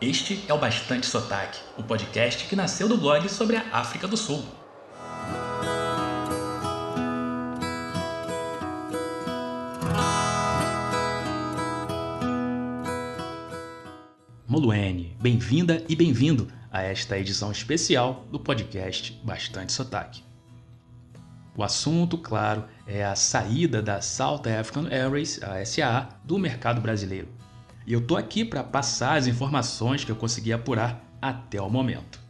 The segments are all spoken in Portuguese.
Este é o Bastante Sotaque, o podcast que nasceu do blog sobre a África do Sul. Moluene, bem-vinda e bem-vindo a esta edição especial do podcast Bastante Sotaque. O assunto, claro, é a saída da South African Airways, a SA, do mercado brasileiro. E eu tô aqui para passar as informações que eu consegui apurar até o momento.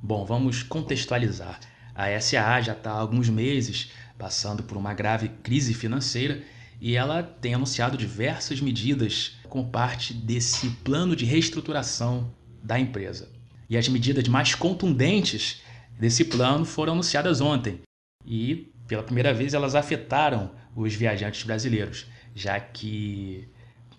Bom, vamos contextualizar. A SA já está há alguns meses passando por uma grave crise financeira e ela tem anunciado diversas medidas como parte desse plano de reestruturação da empresa. E as medidas mais contundentes desse plano foram anunciadas ontem e, pela primeira vez, elas afetaram os viajantes brasileiros, já que,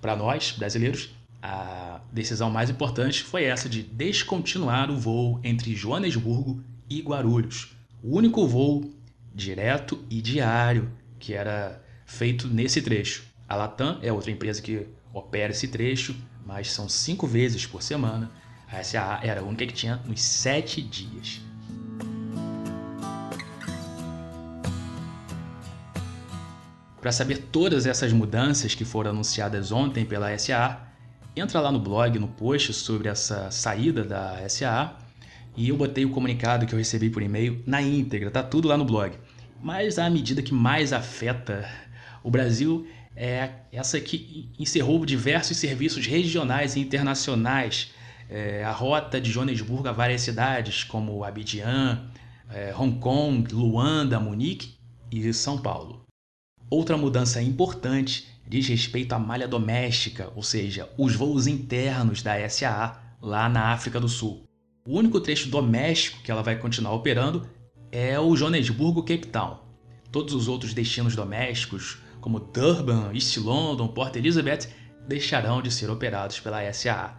para nós, brasileiros, a decisão mais importante foi essa de descontinuar o voo entre Joanesburgo e Guarulhos. O único voo direto e diário que era feito nesse trecho. A Latam é outra empresa que opera esse trecho, mas são cinco vezes por semana. A SAA era a única que tinha nos sete dias. Para saber todas essas mudanças que foram anunciadas ontem pela SA, entra lá no blog, no post sobre essa saída da SA, e eu botei o comunicado que eu recebi por e-mail na íntegra, tá tudo lá no blog. Mas a medida que mais afeta o Brasil é essa que encerrou diversos serviços regionais e internacionais. É, a rota de Joanesburgo a várias cidades, como Abidjan, é, Hong Kong, Luanda, Munique e São Paulo. Outra mudança importante diz respeito à malha doméstica, ou seja, os voos internos da SAA lá na África do Sul. O único trecho doméstico que ela vai continuar operando é o Joanesburgo Cape Town. Todos os outros destinos domésticos, como Durban, East London, Port Elizabeth, deixarão de ser operados pela SAA.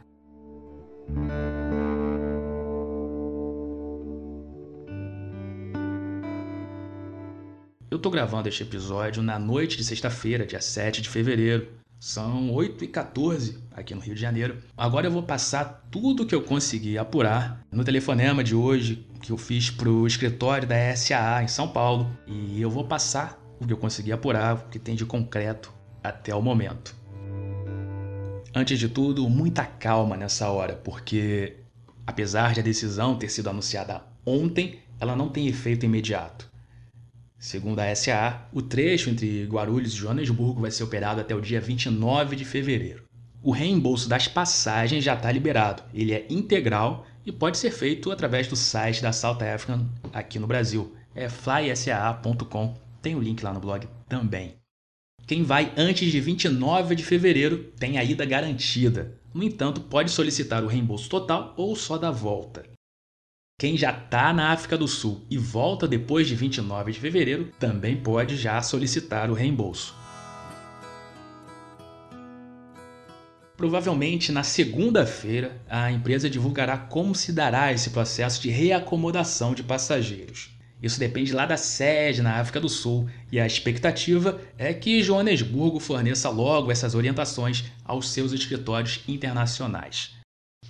Eu tô gravando este episódio na noite de sexta-feira, dia 7 de fevereiro. São 8 e 14 aqui no Rio de Janeiro. Agora eu vou passar tudo que eu consegui apurar no telefonema de hoje que eu fiz pro escritório da SAA em São Paulo. E eu vou passar o que eu consegui apurar, o que tem de concreto até o momento. Antes de tudo, muita calma nessa hora, porque apesar de a decisão ter sido anunciada ontem, ela não tem efeito imediato. Segundo a SA, o trecho entre Guarulhos e Joanesburgo vai ser operado até o dia 29 de fevereiro. O reembolso das passagens já está liberado, ele é integral e pode ser feito através do site da South African aqui no Brasil. É flysaa.com, tem o link lá no blog também. Quem vai antes de 29 de fevereiro tem a ida garantida. No entanto, pode solicitar o reembolso total ou só da volta. Quem já está na África do Sul e volta depois de 29 de fevereiro também pode já solicitar o reembolso. Provavelmente na segunda-feira, a empresa divulgará como se dará esse processo de reacomodação de passageiros. Isso depende lá da sede na África do Sul e a expectativa é que Joanesburgo forneça logo essas orientações aos seus escritórios internacionais.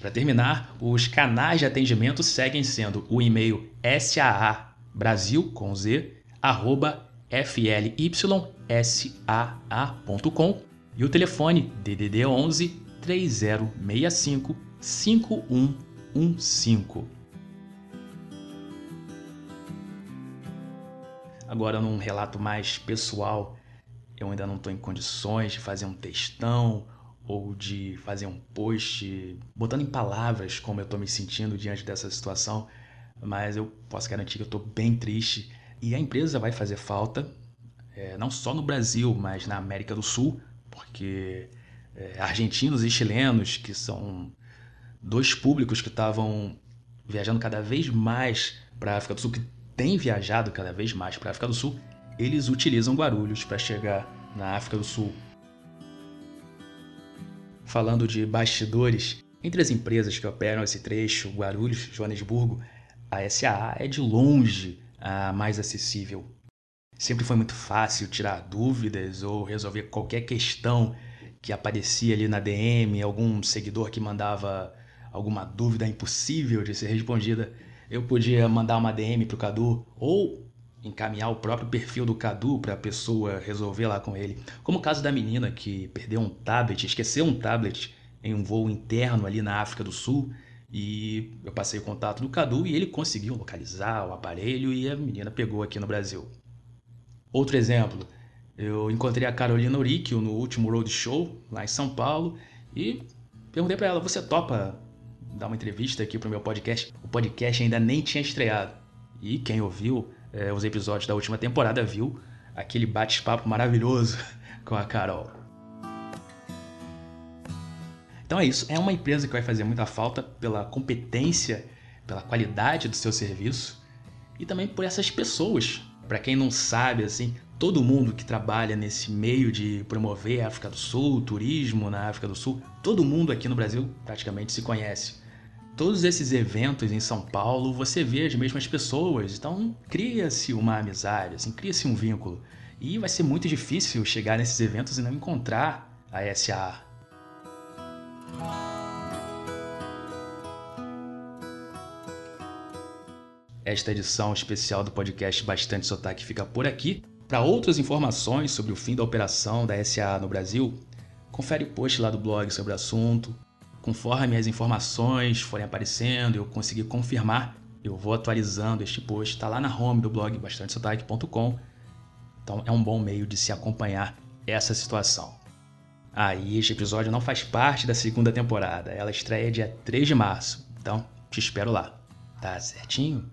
Para terminar, os canais de atendimento seguem sendo o e-mail saabrasil com z arroba flysaa.com e o telefone DDD 11 3065 5115. Agora, num relato mais pessoal, eu ainda não estou em condições de fazer um textão ou de fazer um post botando em palavras como eu estou me sentindo diante dessa situação, mas eu posso garantir que eu estou bem triste. E a empresa vai fazer falta, é, não só no Brasil, mas na América do Sul, porque é, argentinos e chilenos, que são dois públicos que estavam viajando cada vez mais para a África do Sul, que têm viajado cada vez mais para a África do Sul, eles utilizam Guarulhos para chegar na África do Sul falando de bastidores, entre as empresas que operam esse trecho, Guarulhos, Joanesburgo, a SAA é de longe a mais acessível. Sempre foi muito fácil tirar dúvidas ou resolver qualquer questão que aparecia ali na DM, algum seguidor que mandava alguma dúvida impossível de ser respondida, eu podia mandar uma DM pro Cadu ou encaminhar o próprio perfil do Cadu para a pessoa resolver lá com ele. Como o caso da menina que perdeu um tablet, esqueceu um tablet em um voo interno ali na África do Sul e eu passei o contato do Cadu e ele conseguiu localizar o aparelho e a menina pegou aqui no Brasil. Outro exemplo, eu encontrei a Carolina Uricchio no último Road Show, lá em São Paulo, e perguntei para ela: Você topa dar uma entrevista aqui pro meu podcast? O podcast ainda nem tinha estreado. E quem ouviu é, os episódios da última temporada viu aquele bate-papo maravilhoso com a Carol. Então é isso, é uma empresa que vai fazer muita falta pela competência, pela qualidade do seu serviço e também por essas pessoas. Para quem não sabe, assim, todo mundo que trabalha nesse meio de promover a África do Sul, turismo na África do Sul, todo mundo aqui no Brasil praticamente se conhece. Todos esses eventos em São Paulo, você vê as mesmas pessoas, então cria-se uma amizade, assim, cria-se um vínculo. E vai ser muito difícil chegar nesses eventos e não encontrar a SA esta edição especial do podcast Bastante Sotaque fica por aqui. Para outras informações sobre o fim da operação da SA no Brasil, confere o post lá do blog sobre o assunto. Conforme as informações forem aparecendo eu conseguir confirmar, eu vou atualizando este post. Está lá na home do blog bastantesotaque.com. Então é um bom meio de se acompanhar essa situação. Aí, ah, este episódio não faz parte da segunda temporada. Ela estreia dia 3 de março. Então, te espero lá. Tá certinho?